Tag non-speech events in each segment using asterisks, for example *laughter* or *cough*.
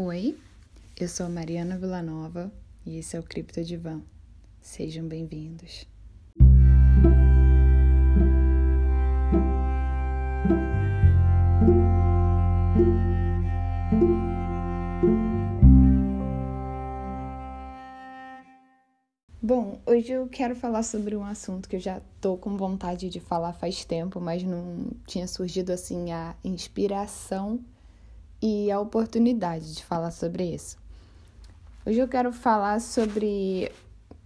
Oi, eu sou a Mariana Villanova e esse é o Cripto Divan. Sejam bem-vindos. Bom, hoje eu quero falar sobre um assunto que eu já tô com vontade de falar faz tempo, mas não tinha surgido assim a inspiração e a oportunidade de falar sobre isso. Hoje eu quero falar sobre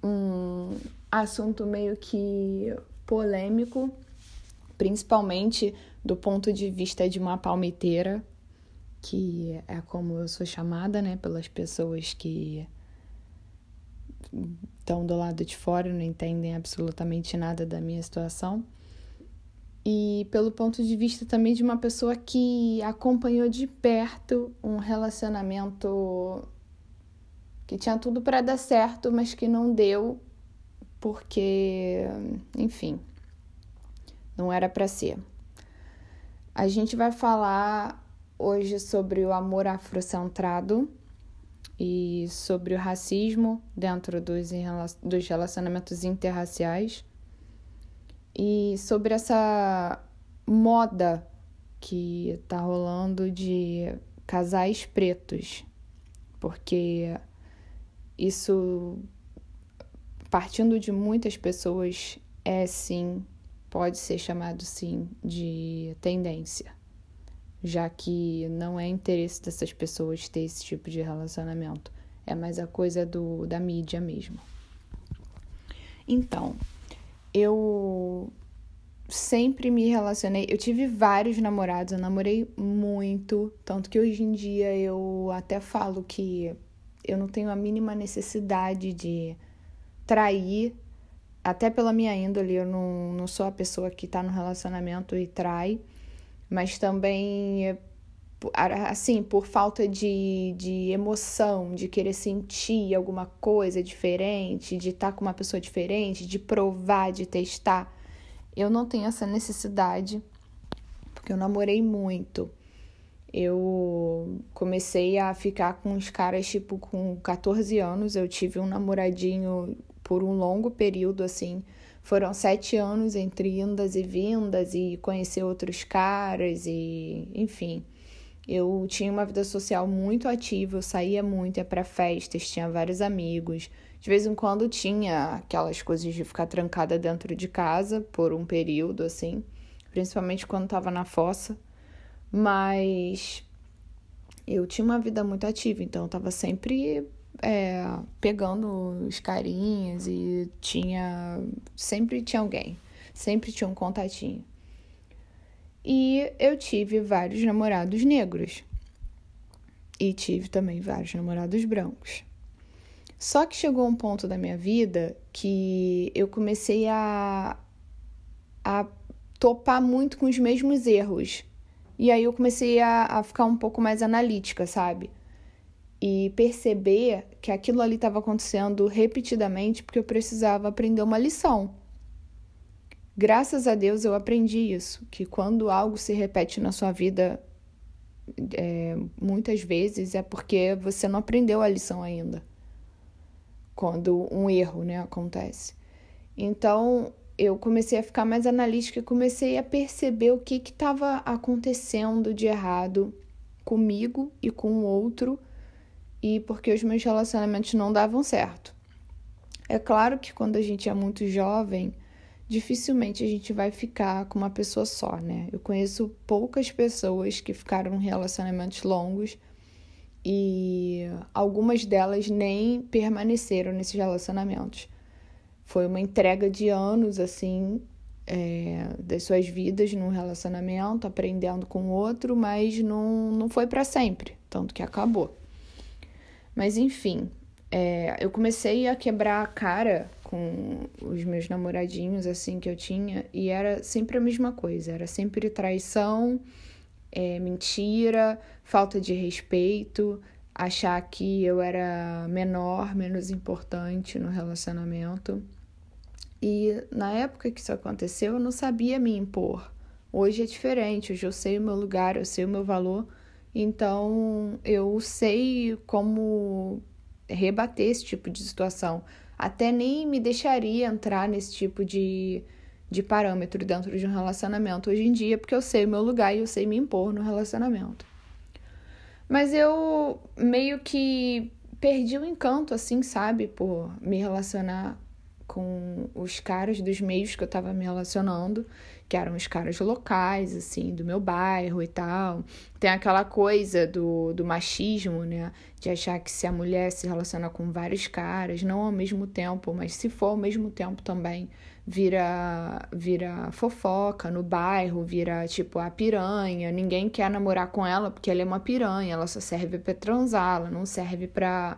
um assunto meio que polêmico, principalmente do ponto de vista de uma palmiteira, que é como eu sou chamada, né, pelas pessoas que estão do lado de fora não entendem absolutamente nada da minha situação e pelo ponto de vista também de uma pessoa que acompanhou de perto um relacionamento que tinha tudo para dar certo, mas que não deu porque, enfim, não era para ser. A gente vai falar hoje sobre o amor afrocentrado e sobre o racismo dentro dos, relacionamentos interraciais e sobre essa moda que tá rolando de casais pretos, porque isso, partindo de muitas pessoas, é sim, pode ser chamado sim de tendência, já que não é interesse dessas pessoas ter esse tipo de relacionamento, é mais a coisa do, da mídia mesmo. Então, eu sempre me relacionei. Eu tive vários namorados, eu namorei muito. Tanto que hoje em dia eu até falo que eu não tenho a mínima necessidade de trair, até pela minha índole. Eu não, não sou a pessoa que tá no relacionamento e trai, mas também assim, por falta de, de emoção, de querer sentir alguma coisa diferente, de estar tá com uma pessoa diferente, de provar, de testar. Eu não tenho essa necessidade, porque eu namorei muito. Eu comecei a ficar com os caras, tipo, com 14 anos. Eu tive um namoradinho por um longo período, assim. Foram sete anos entre indas e vindas e conhecer outros caras e, enfim. Eu tinha uma vida social muito ativa, eu saía muito, ia para festas, tinha vários amigos. De vez em quando tinha aquelas coisas de ficar trancada dentro de casa por um período assim, principalmente quando estava na fossa. Mas eu tinha uma vida muito ativa, então eu tava sempre é, pegando os carinhas e tinha. Sempre tinha alguém, sempre tinha um contatinho. E eu tive vários namorados negros. E tive também vários namorados brancos. Só que chegou um ponto da minha vida que eu comecei a, a topar muito com os mesmos erros. E aí eu comecei a, a ficar um pouco mais analítica, sabe? E perceber que aquilo ali estava acontecendo repetidamente porque eu precisava aprender uma lição. Graças a Deus eu aprendi isso, que quando algo se repete na sua vida é, muitas vezes é porque você não aprendeu a lição ainda. Quando um erro né, acontece. Então eu comecei a ficar mais analítica e comecei a perceber o que estava acontecendo de errado comigo e com o outro e porque os meus relacionamentos não davam certo. É claro que quando a gente é muito jovem, dificilmente a gente vai ficar com uma pessoa só, né? Eu conheço poucas pessoas que ficaram em relacionamentos longos e algumas delas nem permaneceram nesses relacionamentos. Foi uma entrega de anos, assim, é, das suas vidas num relacionamento, aprendendo com o outro, mas não, não foi para sempre, tanto que acabou. Mas enfim, é, eu comecei a quebrar a cara com os meus namoradinhos, assim, que eu tinha, e era sempre a mesma coisa, era sempre traição, é, mentira, falta de respeito, achar que eu era menor, menos importante no relacionamento. E na época que isso aconteceu, eu não sabia me impor. Hoje é diferente, hoje eu sei o meu lugar, eu sei o meu valor Então eu sei como rebater esse tipo de situação. Até nem me deixaria entrar nesse tipo de, de parâmetro dentro de um relacionamento hoje em dia, porque eu sei o meu lugar e eu sei me impor no relacionamento. Mas eu meio que perdi o encanto, assim, sabe, por me relacionar com os caras dos meios que eu tava me relacionando, que eram os caras locais, assim, do meu bairro e tal. Tem aquela coisa do, do machismo, né? De achar que se a mulher se relaciona com vários caras, não ao mesmo tempo, mas se for ao mesmo tempo também, vira, vira fofoca no bairro, vira tipo a piranha. Ninguém quer namorar com ela porque ela é uma piranha, ela só serve para transar, ela não serve para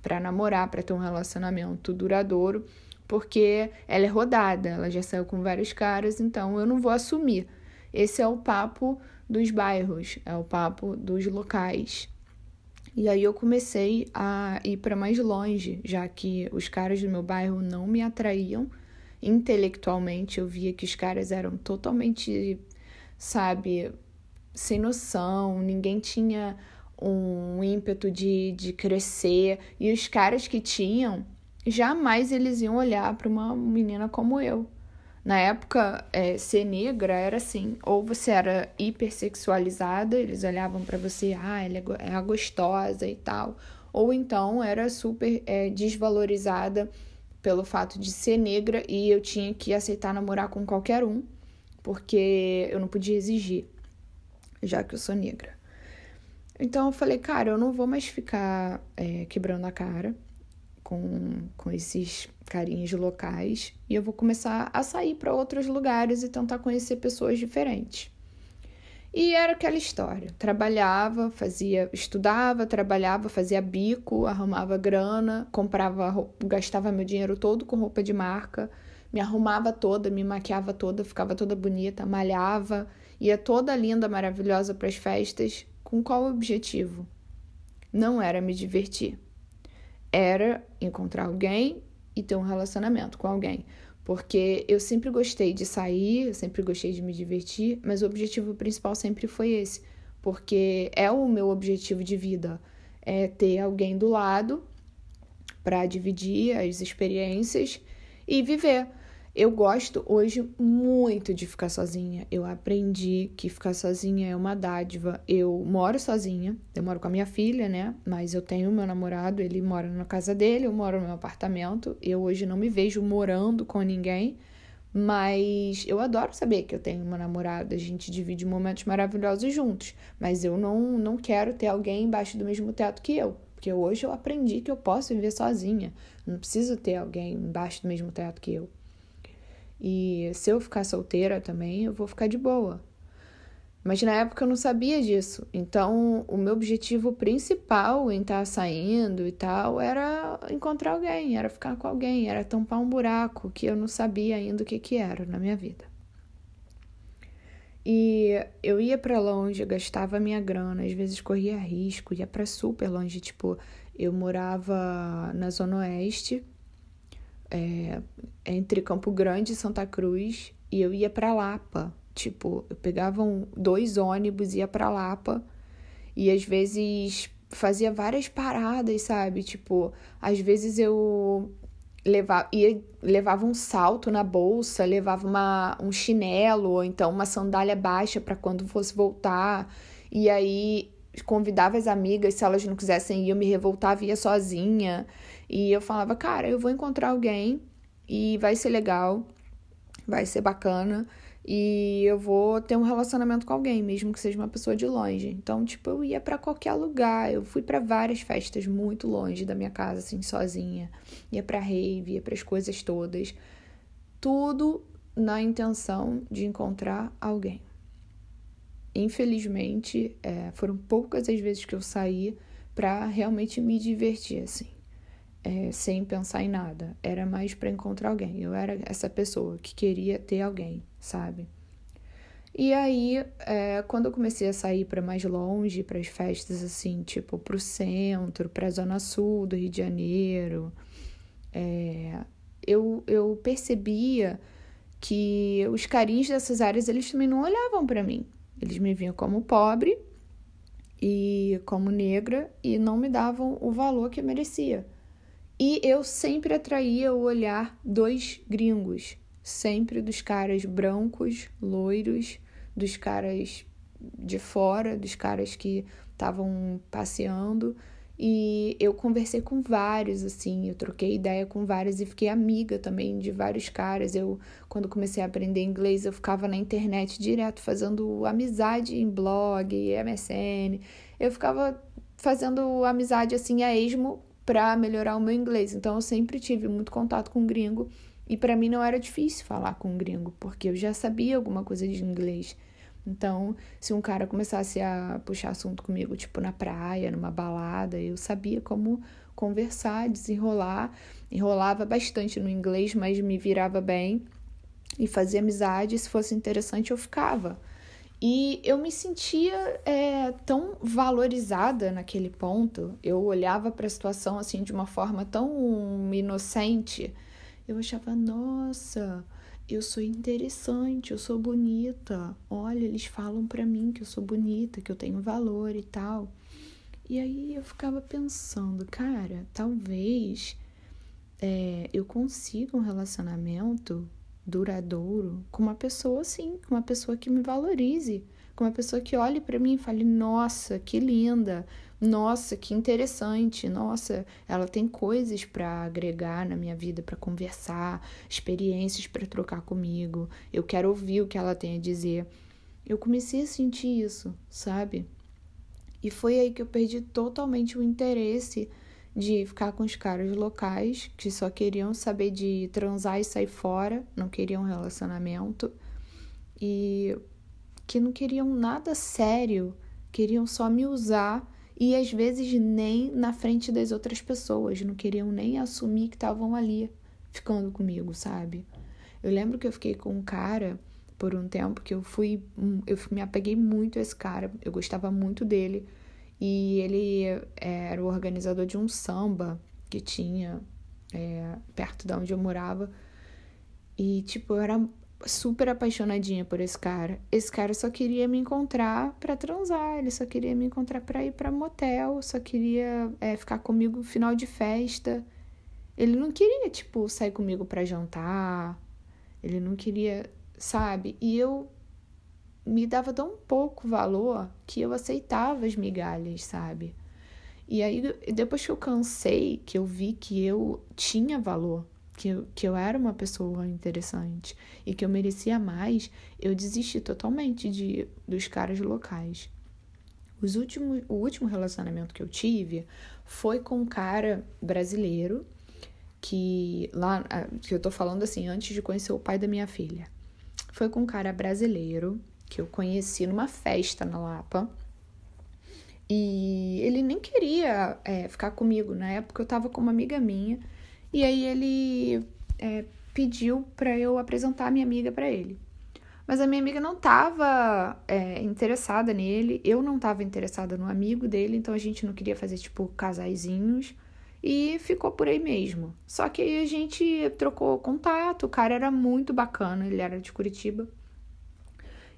para namorar, para ter um relacionamento duradouro porque ela é rodada, ela já saiu com vários caras, então eu não vou assumir. Esse é o papo dos bairros, é o papo dos locais. E aí eu comecei a ir para mais longe, já que os caras do meu bairro não me atraíam intelectualmente. Eu via que os caras eram totalmente, sabe, sem noção, ninguém tinha um ímpeto de, de crescer. E os caras que tinham jamais eles iam olhar para uma menina como eu. Na época, é, ser negra era assim, ou você era hipersexualizada, eles olhavam para você, ah, ela é, é gostosa e tal, ou então era super é, desvalorizada pelo fato de ser negra e eu tinha que aceitar namorar com qualquer um, porque eu não podia exigir, já que eu sou negra. Então eu falei, cara, eu não vou mais ficar é, quebrando a cara com, com esses carinhos locais e eu vou começar a sair para outros lugares e tentar conhecer pessoas diferentes. E era aquela história. Trabalhava, fazia, estudava, trabalhava, fazia bico, arrumava grana, comprava, gastava meu dinheiro todo com roupa de marca, me arrumava toda, me maquiava toda, ficava toda bonita, malhava, ia toda linda, maravilhosa para as festas. Com qual objetivo? Não era me divertir era encontrar alguém e ter um relacionamento com alguém. Porque eu sempre gostei de sair, eu sempre gostei de me divertir, mas o objetivo principal sempre foi esse. Porque é o meu objetivo de vida, é ter alguém do lado para dividir as experiências e viver. Eu gosto hoje muito de ficar sozinha. Eu aprendi que ficar sozinha é uma dádiva. Eu moro sozinha, eu moro com a minha filha, né? Mas eu tenho meu namorado, ele mora na casa dele, eu moro no meu apartamento. Eu hoje não me vejo morando com ninguém, mas eu adoro saber que eu tenho uma namorada, a gente divide momentos maravilhosos juntos. Mas eu não, não quero ter alguém embaixo do mesmo teto que eu. Porque hoje eu aprendi que eu posso viver sozinha. não preciso ter alguém embaixo do mesmo teto que eu. E se eu ficar solteira também, eu vou ficar de boa. Mas na época eu não sabia disso. Então, o meu objetivo principal em estar saindo e tal era encontrar alguém, era ficar com alguém, era tampar um buraco que eu não sabia ainda o que, que era na minha vida. E eu ia para longe, gastava minha grana, às vezes corria risco, ia para super longe. Tipo, eu morava na Zona Oeste, é, entre Campo Grande e Santa Cruz e eu ia para Lapa. Tipo, eu pegava um, dois ônibus, ia para Lapa e às vezes fazia várias paradas, sabe? Tipo, às vezes eu levava, ia, levava um salto na bolsa, levava uma, um chinelo ou então uma sandália baixa para quando fosse voltar. E aí convidava as amigas, se elas não quisessem ir, eu me revoltava e ia sozinha. E eu falava, cara, eu vou encontrar alguém e vai ser legal, vai ser bacana e eu vou ter um relacionamento com alguém, mesmo que seja uma pessoa de longe. Então, tipo, eu ia para qualquer lugar. Eu fui para várias festas muito longe da minha casa, assim, sozinha. Ia para rave, ia para as coisas todas. Tudo na intenção de encontrar alguém. Infelizmente, é, foram poucas as vezes que eu saí para realmente me divertir, assim é, sem pensar em nada. Era mais para encontrar alguém. Eu era essa pessoa que queria ter alguém, sabe? E aí, é, quando eu comecei a sair para mais longe, para as festas assim, tipo pro centro, para a zona sul do Rio de Janeiro, é, eu, eu percebia que os carinhos dessas áreas eles também não olhavam para mim. Eles me viam como pobre e como negra e não me davam o valor que eu merecia. E eu sempre atraía o olhar dos gringos, sempre dos caras brancos, loiros, dos caras de fora, dos caras que estavam passeando. E eu conversei com vários, assim, eu troquei ideia com vários e fiquei amiga também de vários caras. Eu, quando comecei a aprender inglês, eu ficava na internet direto fazendo amizade em blog, MSN. Eu ficava fazendo amizade, assim, a esmo para melhorar o meu inglês. Então eu sempre tive muito contato com gringo e para mim não era difícil falar com gringo, porque eu já sabia alguma coisa de inglês. Então, se um cara começasse a puxar assunto comigo, tipo na praia, numa balada, eu sabia como conversar, desenrolar. Enrolava bastante no inglês, mas me virava bem e fazia amizade. Se fosse interessante, eu ficava. E eu me sentia é, tão valorizada naquele ponto. Eu olhava para a situação assim de uma forma tão inocente. Eu achava, nossa, eu sou interessante, eu sou bonita. Olha, eles falam para mim que eu sou bonita, que eu tenho valor e tal. E aí eu ficava pensando, cara, talvez é, eu consiga um relacionamento duradouro com uma pessoa assim, com uma pessoa que me valorize, com uma pessoa que olhe para mim e fale: "Nossa, que linda! Nossa, que interessante! Nossa, ela tem coisas para agregar na minha vida, para conversar, experiências para trocar comigo. Eu quero ouvir o que ela tem a dizer." Eu comecei a sentir isso, sabe? E foi aí que eu perdi totalmente o interesse de ficar com os caras locais que só queriam saber de transar e sair fora, não queriam relacionamento e que não queriam nada sério, queriam só me usar e às vezes nem na frente das outras pessoas, não queriam nem assumir que estavam ali ficando comigo, sabe? Eu lembro que eu fiquei com um cara por um tempo que eu fui, eu me apeguei muito a esse cara, eu gostava muito dele e ele é, era o organizador de um samba que tinha é, perto de onde eu morava. E, tipo, eu era super apaixonadinha por esse cara. Esse cara só queria me encontrar para transar, ele só queria me encontrar para ir para motel, só queria é, ficar comigo no final de festa. Ele não queria, tipo, sair comigo para jantar. Ele não queria, sabe? E eu me dava tão pouco valor que eu aceitava as migalhas, sabe? E aí, depois que eu cansei, que eu vi que eu tinha valor, que eu, que eu era uma pessoa interessante e que eu merecia mais, eu desisti totalmente de, dos caras locais. Os últimos, o último relacionamento que eu tive foi com um cara brasileiro que lá que eu tô falando assim antes de conhecer o pai da minha filha. Foi com um cara brasileiro que eu conheci numa festa na Lapa. E ele nem queria é, ficar comigo. Na época eu tava com uma amiga minha. E aí ele é, pediu para eu apresentar a minha amiga para ele. Mas a minha amiga não tava é, interessada nele, eu não tava interessada no amigo dele, então a gente não queria fazer tipo casaizinhos e ficou por aí mesmo. Só que aí a gente trocou contato, o cara era muito bacana, ele era de Curitiba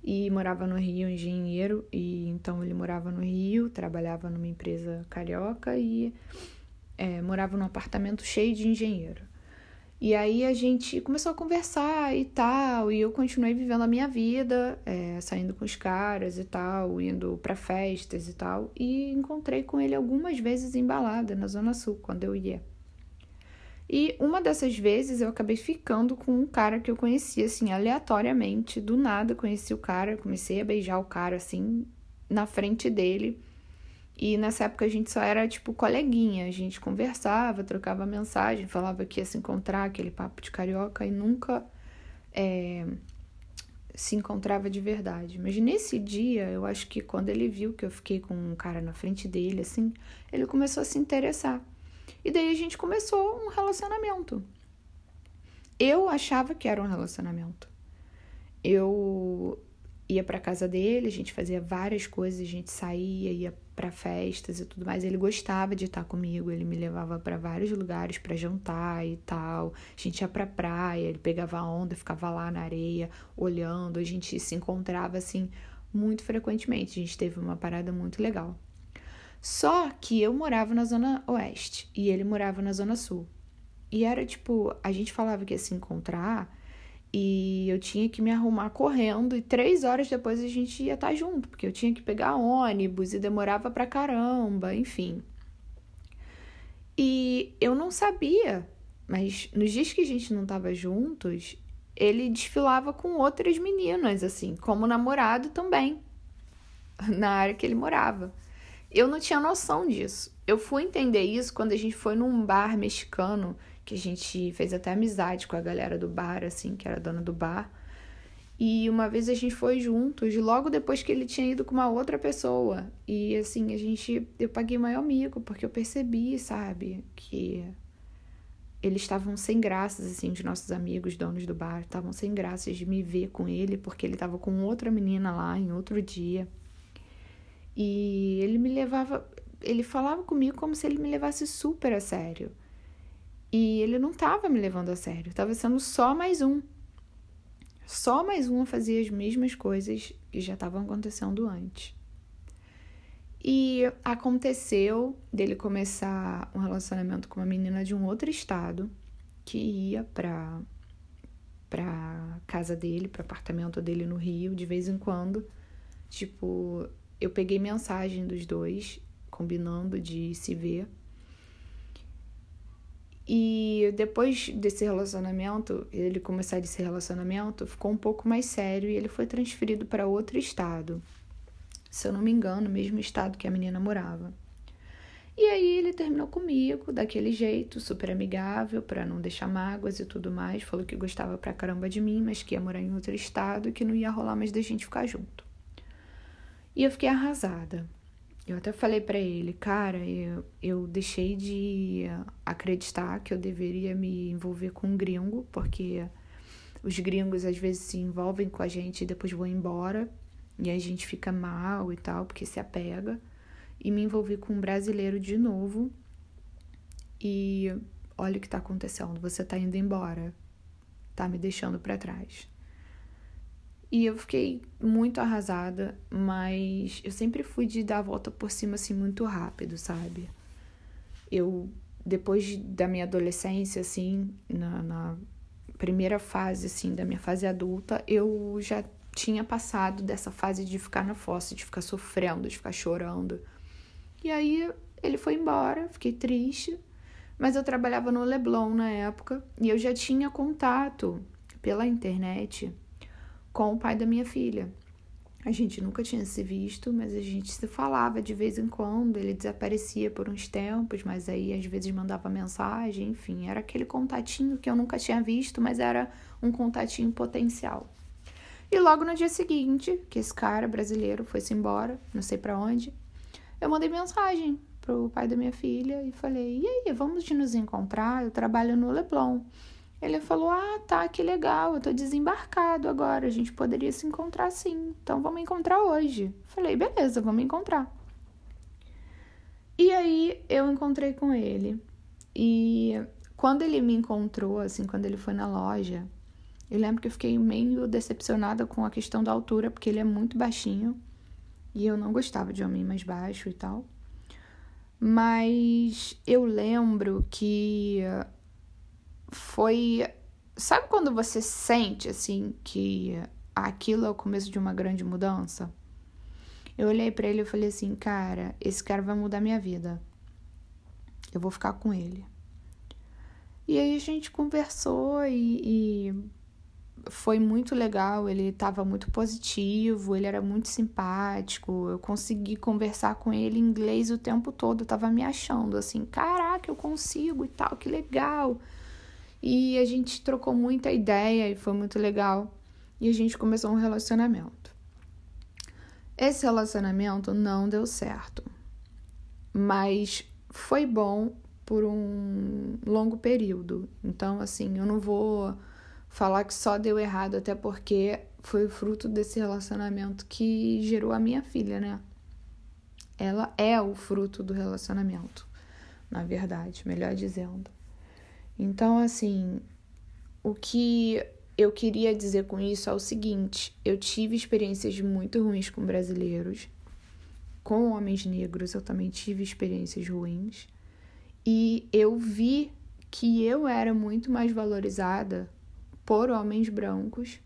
e morava no Rio, engenheiro, e então ele morava no Rio, trabalhava numa empresa carioca e é, morava num apartamento cheio de engenheiro. E aí a gente começou a conversar e tal, e eu continuei vivendo a minha vida, é, saindo com os caras e tal, indo para festas e tal, e encontrei com ele algumas vezes embalada na Zona Sul, quando eu ia. E uma dessas vezes eu acabei ficando com um cara que eu conhecia, assim, aleatoriamente. Do nada conheci o cara, comecei a beijar o cara, assim, na frente dele. E nessa época a gente só era, tipo, coleguinha. A gente conversava, trocava mensagem, falava que ia se encontrar, aquele papo de carioca, e nunca é, se encontrava de verdade. Mas nesse dia, eu acho que quando ele viu que eu fiquei com um cara na frente dele, assim, ele começou a se interessar. E daí a gente começou um relacionamento. Eu achava que era um relacionamento. Eu ia para casa dele, a gente fazia várias coisas, a gente saía, ia para festas e tudo mais. Ele gostava de estar comigo, ele me levava para vários lugares para jantar e tal. A gente ia para praia, ele pegava onda, ficava lá na areia olhando. A gente se encontrava assim muito frequentemente. A gente teve uma parada muito legal. Só que eu morava na zona oeste e ele morava na zona sul. E era tipo, a gente falava que ia se encontrar e eu tinha que me arrumar correndo e três horas depois a gente ia estar tá junto, porque eu tinha que pegar ônibus e demorava pra caramba, enfim. E eu não sabia, mas nos dias que a gente não tava juntos, ele desfilava com outras meninas, assim, como namorado também, *laughs* na área que ele morava. Eu não tinha noção disso. Eu fui entender isso quando a gente foi num bar mexicano, que a gente fez até amizade com a galera do bar, assim, que era dona do bar. E uma vez a gente foi juntos, logo depois que ele tinha ido com uma outra pessoa. E assim, a gente. Eu paguei maior amigo, porque eu percebi, sabe, que eles estavam sem graças, assim, os nossos amigos, donos do bar, estavam sem graças de me ver com ele, porque ele estava com outra menina lá em outro dia. E ele me levava, ele falava comigo como se ele me levasse super a sério. E ele não estava me levando a sério, estava sendo só mais um. Só mais um a fazer as mesmas coisas que já estavam acontecendo antes. E aconteceu dele começar um relacionamento com uma menina de um outro estado que ia para para casa dele, para apartamento dele no Rio de vez em quando. Tipo, eu peguei mensagem dos dois, combinando de se ver. E depois desse relacionamento, ele começar desse relacionamento, ficou um pouco mais sério e ele foi transferido para outro estado. Se eu não me engano, o mesmo estado que a menina morava. E aí ele terminou comigo, daquele jeito, super amigável, para não deixar mágoas e tudo mais. Falou que gostava pra caramba de mim, mas que ia morar em outro estado e que não ia rolar mais da gente ficar junto. E eu fiquei arrasada. Eu até falei para ele, cara, eu, eu deixei de acreditar que eu deveria me envolver com um gringo, porque os gringos às vezes se envolvem com a gente e depois vão embora, e a gente fica mal e tal, porque se apega. E me envolvi com um brasileiro de novo. E olha o que tá acontecendo, você tá indo embora, tá me deixando para trás. E eu fiquei muito arrasada, mas eu sempre fui de dar a volta por cima assim muito rápido, sabe? Eu, depois da minha adolescência, assim, na, na primeira fase, assim, da minha fase adulta, eu já tinha passado dessa fase de ficar na fossa, de ficar sofrendo, de ficar chorando. E aí ele foi embora, fiquei triste, mas eu trabalhava no Leblon na época e eu já tinha contato pela internet com o pai da minha filha. A gente nunca tinha se visto, mas a gente se falava de vez em quando. Ele desaparecia por uns tempos, mas aí às vezes mandava mensagem, enfim, era aquele contatinho que eu nunca tinha visto, mas era um contatinho potencial. E logo no dia seguinte, que esse cara brasileiro foi-se embora, não sei para onde, eu mandei mensagem pro pai da minha filha e falei: "E aí, vamos nos encontrar? Eu trabalho no Leblon". Ele falou: Ah, tá, que legal, eu tô desembarcado agora, a gente poderia se encontrar sim, então vamos encontrar hoje. Falei: Beleza, vamos encontrar. E aí eu encontrei com ele. E quando ele me encontrou, assim, quando ele foi na loja, eu lembro que eu fiquei meio decepcionada com a questão da altura, porque ele é muito baixinho e eu não gostava de homem mais baixo e tal. Mas eu lembro que foi. Sabe quando você sente assim que aquilo é o começo de uma grande mudança? Eu olhei para ele e falei assim, cara, esse cara vai mudar minha vida. Eu vou ficar com ele. E aí a gente conversou e, e foi muito legal. Ele estava muito positivo, ele era muito simpático. Eu consegui conversar com ele em inglês o tempo todo. Eu tava me achando assim, caraca, eu consigo e tal, que legal. E a gente trocou muita ideia e foi muito legal. E a gente começou um relacionamento. Esse relacionamento não deu certo, mas foi bom por um longo período. Então, assim, eu não vou falar que só deu errado, até porque foi fruto desse relacionamento que gerou a minha filha, né? Ela é o fruto do relacionamento, na verdade, melhor dizendo. Então, assim, o que eu queria dizer com isso é o seguinte: eu tive experiências muito ruins com brasileiros com homens negros eu também tive experiências ruins. E eu vi que eu era muito mais valorizada por homens brancos.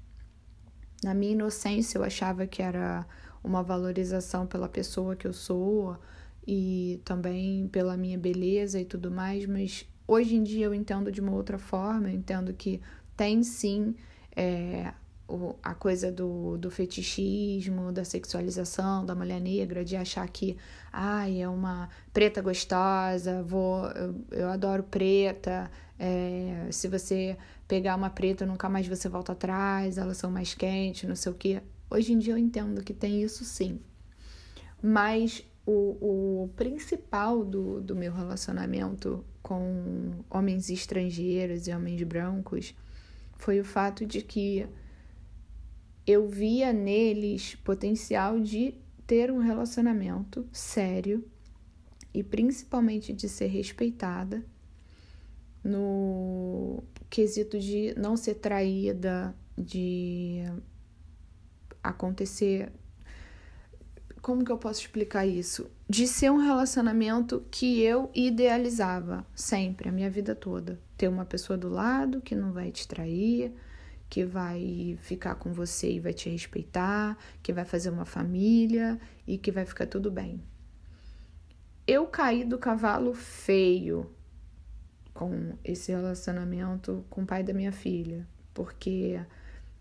Na minha inocência, eu achava que era uma valorização pela pessoa que eu sou e também pela minha beleza e tudo mais, mas hoje em dia eu entendo de uma outra forma, eu entendo que tem sim é, o, a coisa do, do fetichismo, da sexualização da mulher negra, de achar que ai, é uma preta gostosa, vou, eu, eu adoro preta, é, se você pegar uma preta nunca mais você volta atrás, elas são mais quentes, não sei o que. Hoje em dia eu entendo que tem isso sim. Mas o, o principal do, do meu relacionamento com homens estrangeiros e homens brancos foi o fato de que eu via neles potencial de ter um relacionamento sério e principalmente de ser respeitada no quesito de não ser traída, de acontecer. Como que eu posso explicar isso? De ser um relacionamento que eu idealizava sempre, a minha vida toda. Ter uma pessoa do lado que não vai te trair, que vai ficar com você e vai te respeitar, que vai fazer uma família e que vai ficar tudo bem. Eu caí do cavalo feio com esse relacionamento com o pai da minha filha, porque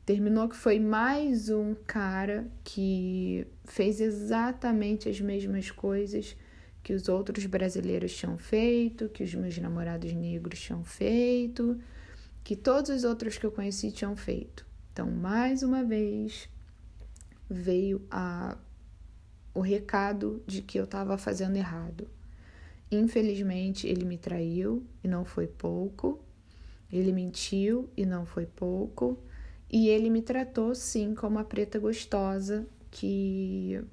terminou que foi mais um cara que fez exatamente as mesmas coisas que os outros brasileiros tinham feito, que os meus namorados negros tinham feito, que todos os outros que eu conheci tinham feito. Então, mais uma vez, veio a, o recado de que eu estava fazendo errado. Infelizmente, ele me traiu e não foi pouco. Ele mentiu e não foi pouco. E ele me tratou, sim, como a preta gostosa que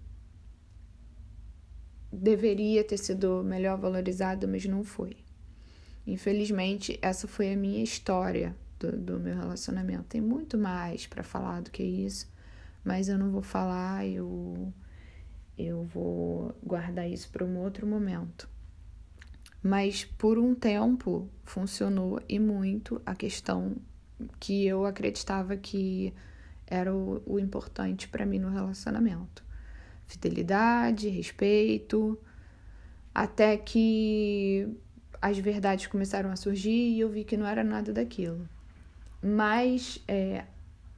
deveria ter sido melhor valorizada, mas não foi. Infelizmente, essa foi a minha história do, do meu relacionamento. Tem muito mais para falar do que isso, mas eu não vou falar, eu, eu vou guardar isso para um outro momento. Mas por um tempo funcionou e muito a questão que eu acreditava que era o, o importante para mim no relacionamento: fidelidade, respeito, até que as verdades começaram a surgir e eu vi que não era nada daquilo. Mas, é,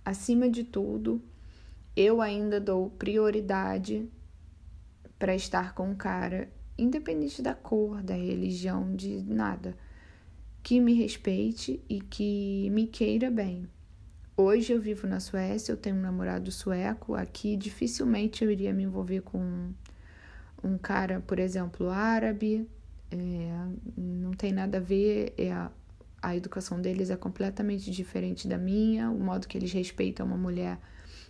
acima de tudo, eu ainda dou prioridade para estar com um cara, independente da cor, da religião, de nada, que me respeite e que me queira bem. Hoje eu vivo na Suécia, eu tenho um namorado sueco. Aqui dificilmente eu iria me envolver com um cara, por exemplo, árabe, é, não tem nada a ver, é a, educação deles é completamente diferente da minha, o modo que eles respeitam uma mulher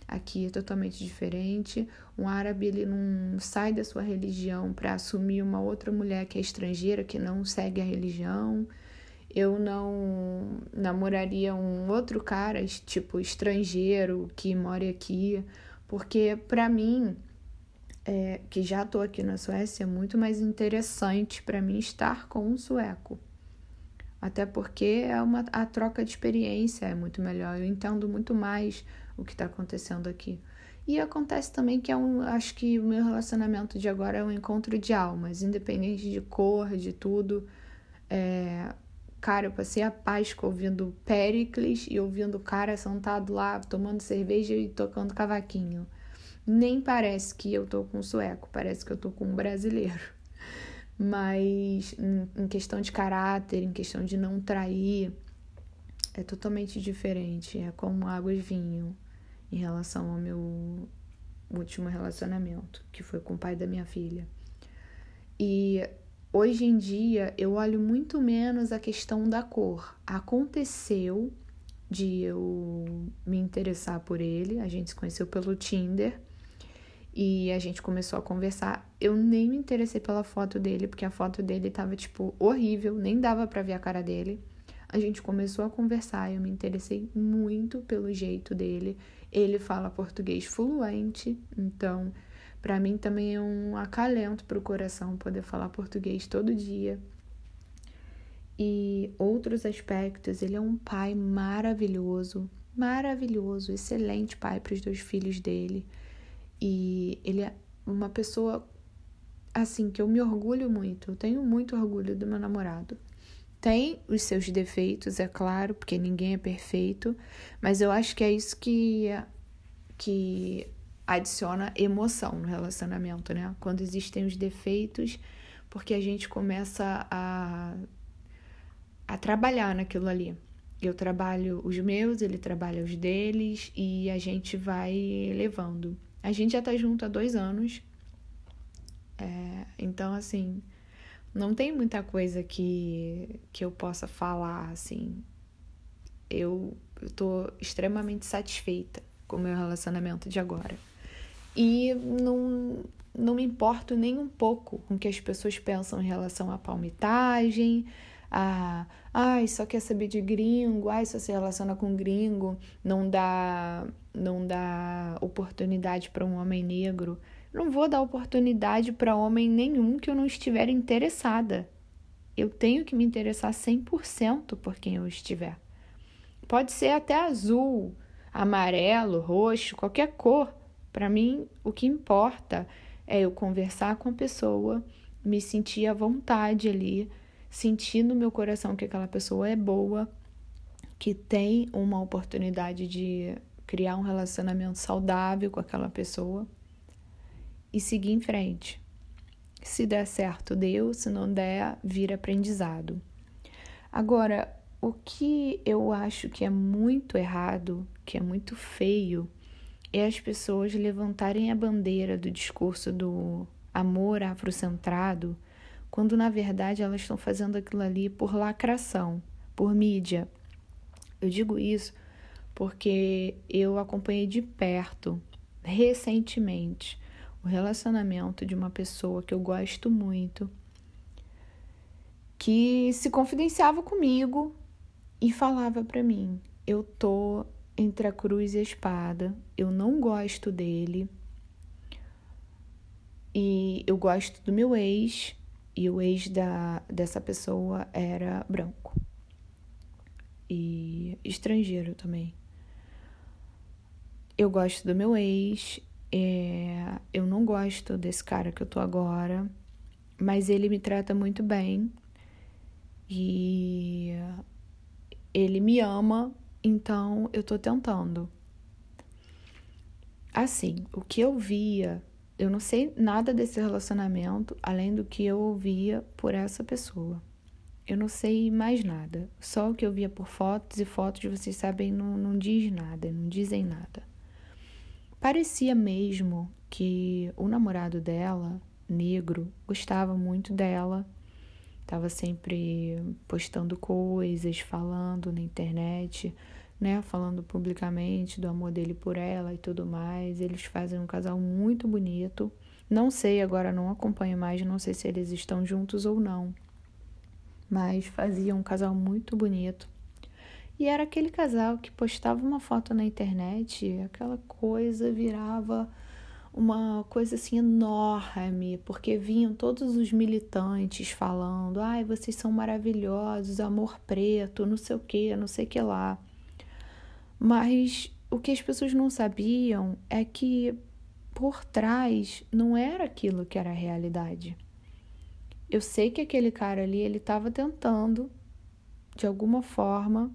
aqui é totalmente diferente. Um árabe ele não sai da sua religião para assumir uma outra mulher que é estrangeira, que não segue a religião. Eu não namoraria um outro cara, tipo estrangeiro, que mora aqui, porque para mim é, que já estou aqui na Suécia, é muito mais interessante para mim estar com um sueco. Até porque é uma, a troca de experiência é muito melhor. Eu entendo muito mais o que está acontecendo aqui. E acontece também que é um. Acho que o meu relacionamento de agora é um encontro de almas, independente de cor, de tudo. É, cara, eu passei a Páscoa ouvindo Pericles e ouvindo o cara sentado lá tomando cerveja e tocando cavaquinho nem parece que eu tô com um sueco, parece que eu tô com um brasileiro. *laughs* Mas em questão de caráter, em questão de não trair, é totalmente diferente. É como água e vinho em relação ao meu último relacionamento, que foi com o pai da minha filha. E hoje em dia eu olho muito menos a questão da cor. Aconteceu de eu me interessar por ele, a gente se conheceu pelo Tinder e a gente começou a conversar. Eu nem me interessei pela foto dele, porque a foto dele tava, tipo, horrível, nem dava para ver a cara dele. A gente começou a conversar, eu me interessei muito pelo jeito dele. Ele fala português fluente, então Para mim também é um acalento para o coração poder falar português todo dia. E outros aspectos, ele é um pai maravilhoso, maravilhoso, excelente pai para os dois filhos dele. E ele é uma pessoa assim que eu me orgulho muito. Eu tenho muito orgulho do meu namorado. Tem os seus defeitos, é claro, porque ninguém é perfeito, mas eu acho que é isso que que adiciona emoção no relacionamento, né? Quando existem os defeitos, porque a gente começa a a trabalhar naquilo ali. Eu trabalho os meus, ele trabalha os deles e a gente vai levando. A gente já tá junto há dois anos. É, então, assim, não tem muita coisa que, que eu possa falar, assim. Eu, eu tô extremamente satisfeita com o meu relacionamento de agora. E não, não me importo nem um pouco com o que as pessoas pensam em relação à palmitagem, a ai, só quer saber de gringo, ai, só se relaciona com gringo, não dá não dá oportunidade para um homem negro. Não vou dar oportunidade para homem nenhum que eu não estiver interessada. Eu tenho que me interessar 100% por quem eu estiver. Pode ser até azul, amarelo, roxo, qualquer cor. Para mim, o que importa é eu conversar com a pessoa, me sentir à vontade ali, sentir no meu coração que aquela pessoa é boa, que tem uma oportunidade de criar um relacionamento saudável com aquela pessoa e seguir em frente. Se der certo, deu, se não der, vira aprendizado. Agora, o que eu acho que é muito errado, que é muito feio, é as pessoas levantarem a bandeira do discurso do amor afrocentrado quando na verdade elas estão fazendo aquilo ali por lacração, por mídia. Eu digo isso porque eu acompanhei de perto, recentemente, o relacionamento de uma pessoa que eu gosto muito, que se confidenciava comigo e falava para mim: eu tô entre a cruz e a espada, eu não gosto dele. E eu gosto do meu ex, e o ex da, dessa pessoa era branco. E estrangeiro também. Eu gosto do meu ex. É, eu não gosto desse cara que eu tô agora. Mas ele me trata muito bem. E ele me ama. Então eu tô tentando. Assim, o que eu via eu não sei nada desse relacionamento além do que eu ouvia por essa pessoa. Eu não sei mais nada. Só o que eu via por fotos e fotos, vocês sabem, não, não diz nada, não dizem nada. Parecia mesmo que o namorado dela, negro, gostava muito dela, estava sempre postando coisas, falando na internet né, falando publicamente do amor dele por ela e tudo mais. Eles fazem um casal muito bonito. Não sei, agora não acompanho mais, não sei se eles estão juntos ou não. Mas fazia um casal muito bonito. E era aquele casal que postava uma foto na internet, aquela coisa virava uma coisa assim enorme, porque vinham todos os militantes falando: ai, vocês são maravilhosos, amor preto, não sei o que, não sei o que lá. Mas o que as pessoas não sabiam é que por trás não era aquilo que era a realidade. Eu sei que aquele cara ali, ele estava tentando, de alguma forma,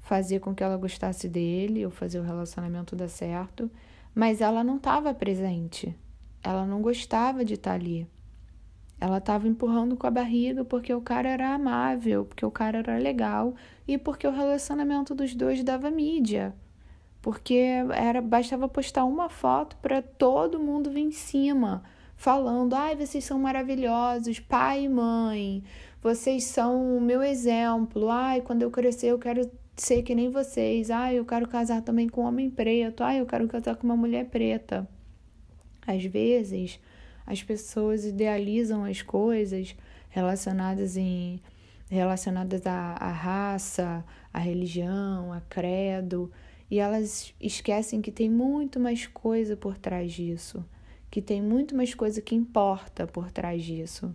fazer com que ela gostasse dele ou fazer o relacionamento dar certo, mas ela não estava presente. Ela não gostava de estar tá ali. Ela estava empurrando com a barriga porque o cara era amável, porque o cara era legal e porque o relacionamento dos dois dava mídia. Porque era bastava postar uma foto para todo mundo vir em cima, falando: "Ai, vocês são maravilhosos, pai e mãe. Vocês são o meu exemplo. Ai, quando eu crescer eu quero ser que nem vocês. Ai, eu quero casar também com um homem preto. Ai, eu quero casar com uma mulher preta." Às vezes, as pessoas idealizam as coisas relacionadas em relacionadas à, à raça, à religião, a credo, e elas esquecem que tem muito mais coisa por trás disso, que tem muito mais coisa que importa por trás disso.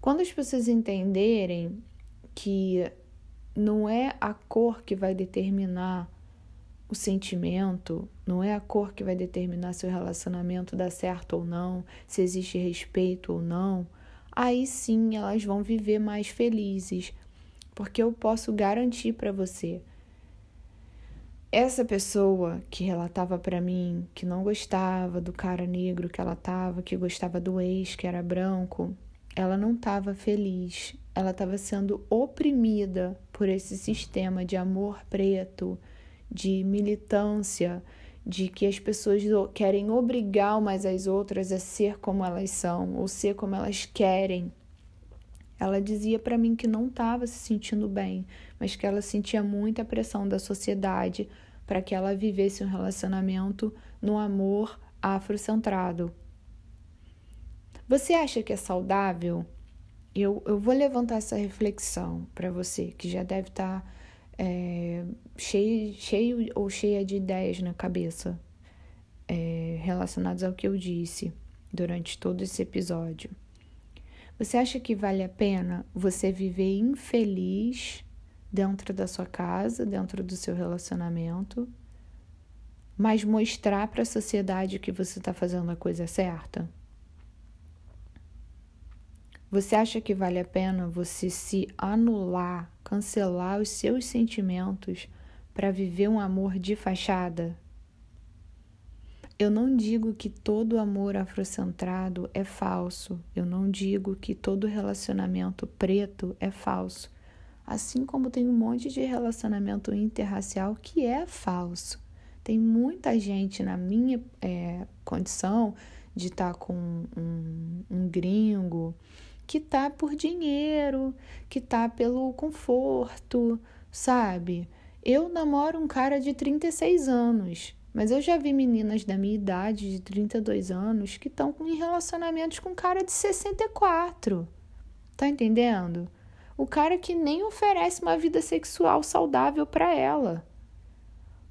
Quando as pessoas entenderem que não é a cor que vai determinar o sentimento, não é a cor que vai determinar se o relacionamento dá certo ou não, se existe respeito ou não, aí sim elas vão viver mais felizes, porque eu posso garantir para você. Essa pessoa que relatava para mim que não gostava do cara negro que ela tava, que gostava do ex que era branco, ela não estava feliz, ela estava sendo oprimida por esse sistema de amor preto, de militância, de que as pessoas querem obrigar umas às outras a ser como elas são ou ser como elas querem. Ela dizia para mim que não estava se sentindo bem, mas que ela sentia muita pressão da sociedade para que ela vivesse um relacionamento no amor afrocentrado. Você acha que é saudável? Eu, eu vou levantar essa reflexão para você que já deve estar. Tá é, cheio, cheio ou cheia de ideias na cabeça é, relacionadas ao que eu disse durante todo esse episódio. Você acha que vale a pena você viver infeliz dentro da sua casa, dentro do seu relacionamento, mas mostrar para a sociedade que você está fazendo a coisa certa? Você acha que vale a pena você se anular, cancelar os seus sentimentos para viver um amor de fachada? Eu não digo que todo amor afrocentrado é falso. Eu não digo que todo relacionamento preto é falso. Assim como tem um monte de relacionamento interracial que é falso. Tem muita gente na minha é, condição de estar tá com um, um gringo que tá por dinheiro, que tá pelo conforto, sabe? Eu namoro um cara de 36 anos, mas eu já vi meninas da minha idade, de 32 anos, que estão em relacionamentos com cara de 64. Tá entendendo? O cara que nem oferece uma vida sexual saudável para ela.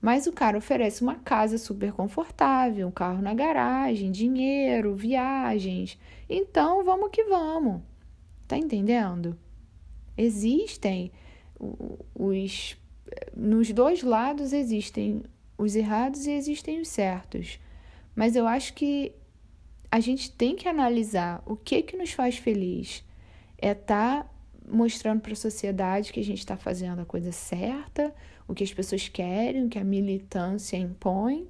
Mas o cara oferece uma casa super confortável, um carro na garagem, dinheiro, viagens. Então vamos que vamos. Tá entendendo? Existem os. Nos dois lados existem os errados e existem os certos. Mas eu acho que a gente tem que analisar o que que nos faz feliz. É estar tá mostrando para a sociedade que a gente está fazendo a coisa certa, o que as pessoas querem, o que a militância impõe,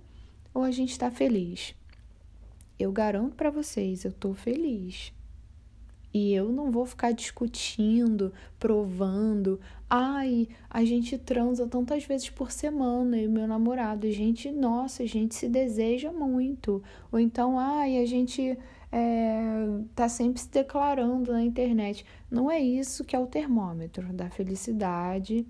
ou a gente está feliz. Eu garanto para vocês, eu estou feliz. E eu não vou ficar discutindo, provando. Ai, a gente transa tantas vezes por semana, e meu namorado. A gente, nossa, a gente se deseja muito. Ou então, ai, a gente é, tá sempre se declarando na internet. Não é isso que é o termômetro da felicidade,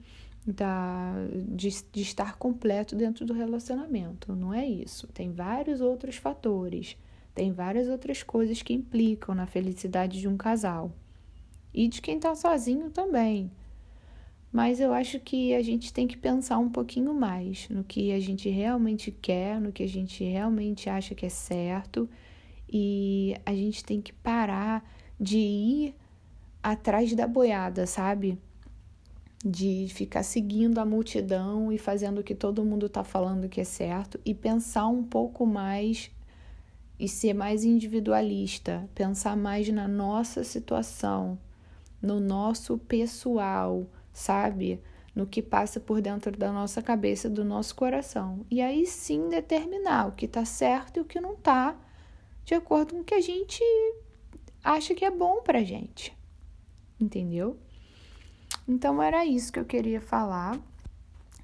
da, de, de estar completo dentro do relacionamento. Não é isso. Tem vários outros fatores. Tem várias outras coisas que implicam na felicidade de um casal e de quem está sozinho também. Mas eu acho que a gente tem que pensar um pouquinho mais no que a gente realmente quer, no que a gente realmente acha que é certo e a gente tem que parar de ir atrás da boiada, sabe? De ficar seguindo a multidão e fazendo o que todo mundo está falando que é certo e pensar um pouco mais e ser mais individualista, pensar mais na nossa situação, no nosso pessoal, sabe? No que passa por dentro da nossa cabeça, do nosso coração. E aí sim determinar o que está certo e o que não está, de acordo com o que a gente acha que é bom pra gente. Entendeu? Então era isso que eu queria falar.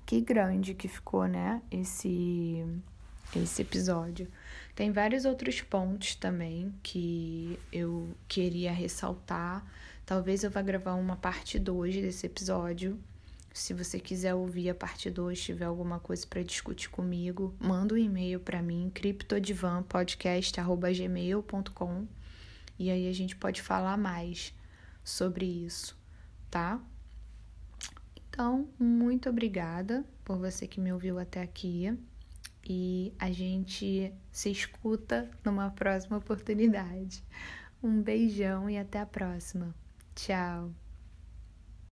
Que grande que ficou, né? Esse esse episódio. Tem vários outros pontos também que eu queria ressaltar. Talvez eu vá gravar uma parte 2 desse episódio. Se você quiser ouvir a parte 2, tiver alguma coisa para discutir comigo, manda um e-mail para mim, criptodivanpodcast@gmail.com, e aí a gente pode falar mais sobre isso, tá? Então, muito obrigada por você que me ouviu até aqui. E a gente se escuta numa próxima oportunidade. Um beijão e até a próxima. Tchau!